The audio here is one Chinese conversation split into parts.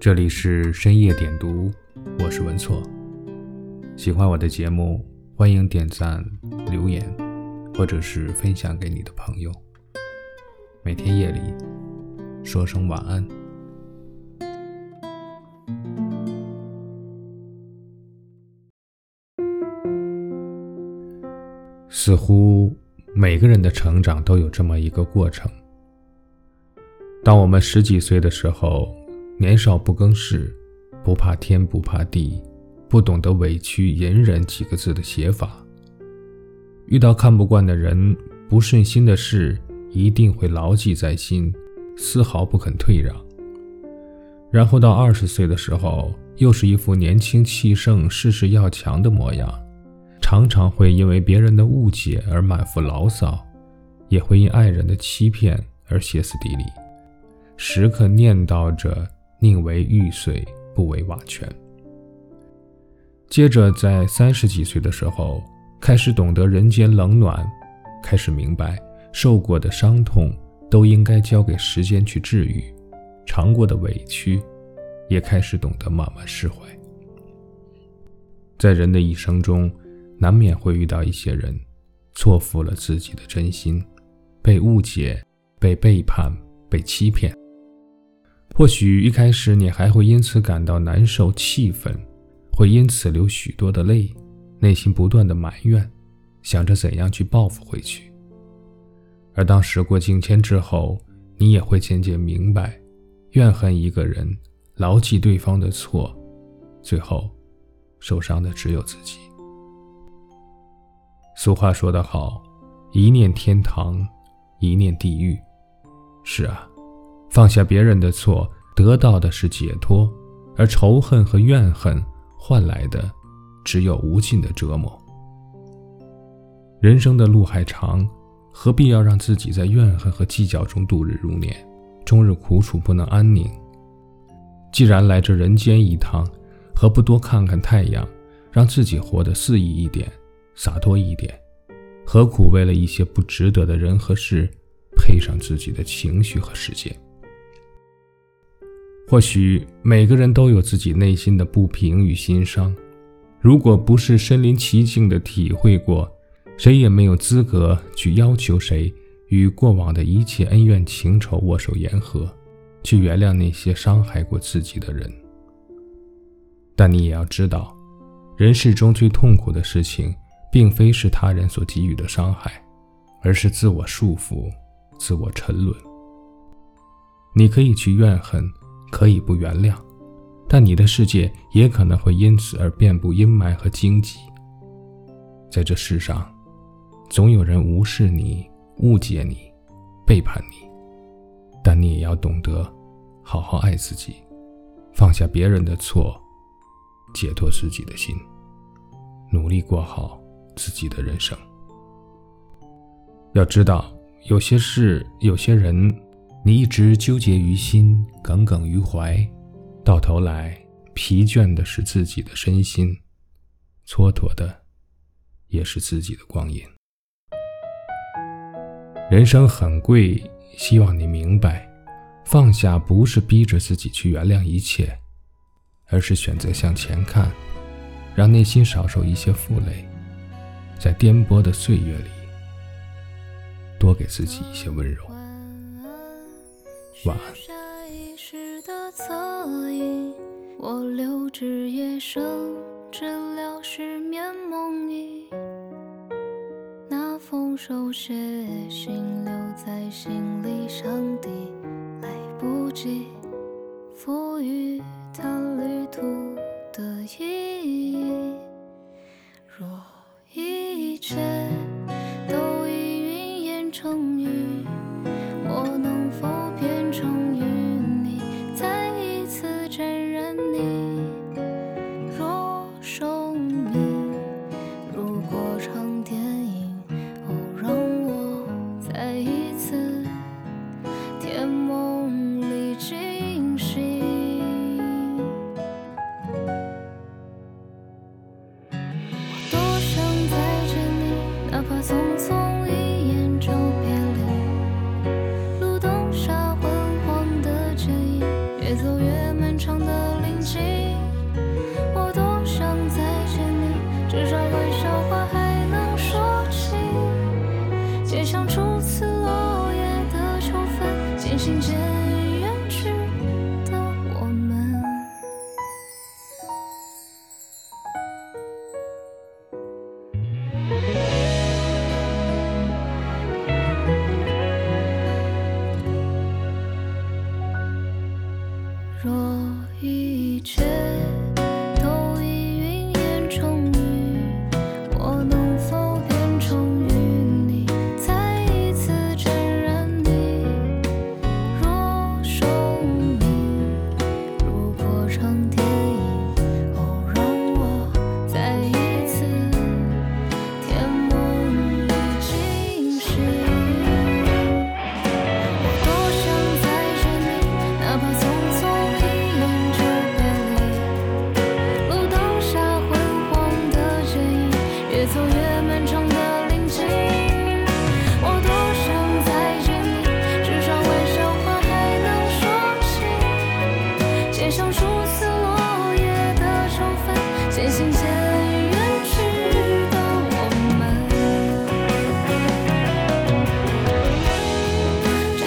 这里是深夜点读，我是文错。喜欢我的节目，欢迎点赞、留言，或者是分享给你的朋友。每天夜里说声晚安。似乎每个人的成长都有这么一个过程。当我们十几岁的时候，年少不更事，不怕天不怕地，不懂得委屈隐忍几个字的写法。遇到看不惯的人、不顺心的事，一定会牢记在心，丝毫不肯退让。然后到二十岁的时候，又是一副年轻气盛、事事要强的模样，常常会因为别人的误解而满腹牢骚，也会因爱人的欺骗而歇斯底里，时刻念叨着。宁为玉碎，不为瓦全。接着，在三十几岁的时候，开始懂得人间冷暖，开始明白受过的伤痛都应该交给时间去治愈，尝过的委屈，也开始懂得慢慢释怀。在人的一生中，难免会遇到一些人，错付了自己的真心，被误解、被背叛、被欺骗。或许一开始你还会因此感到难受、气愤，会因此流许多的泪，内心不断的埋怨，想着怎样去报复回去。而当时过境迁之后，你也会渐渐明白，怨恨一个人，牢记对方的错，最后受伤的只有自己。俗话说得好，一念天堂，一念地狱。是啊。放下别人的错，得到的是解脱；而仇恨和怨恨换来的，只有无尽的折磨。人生的路还长，何必要让自己在怨恨和计较中度日如年，终日苦楚不能安宁？既然来这人间一趟，何不多看看太阳，让自己活得肆意一点，洒脱一点？何苦为了一些不值得的人和事，配上自己的情绪和时间？或许每个人都有自己内心的不平与心伤，如果不是身临其境的体会过，谁也没有资格去要求谁与过往的一切恩怨情仇握手言和，去原谅那些伤害过自己的人。但你也要知道，人世中最痛苦的事情，并非是他人所给予的伤害，而是自我束缚、自我沉沦。你可以去怨恨。可以不原谅，但你的世界也可能会因此而遍布阴霾和荆棘。在这世上，总有人无视你、误解你、背叛你，但你也要懂得好好爱自己，放下别人的错，解脱自己的心，努力过好自己的人生。要知道，有些事，有些人。你一直纠结于心，耿耿于怀，到头来疲倦的是自己的身心，蹉跎的也是自己的光阴。人生很贵，希望你明白，放下不是逼着自己去原谅一切，而是选择向前看，让内心少受一些负累，在颠簸的岁月里，多给自己一些温柔。晚下意识的侧影我留至夜深治疗失眠梦呓那封手写信留在心里上帝来不及赋予它旅途的意义。若一切越漫长的林径。若一切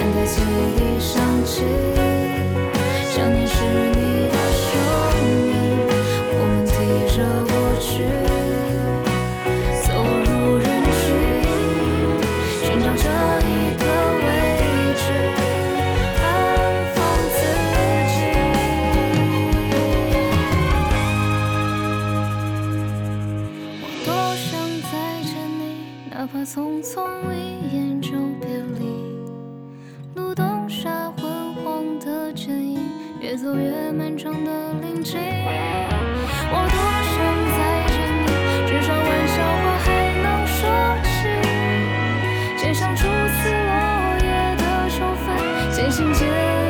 哪越漫长的林径。我多想再见你，至少玩笑话还能说起。街上初次落叶的秋分，渐行渐。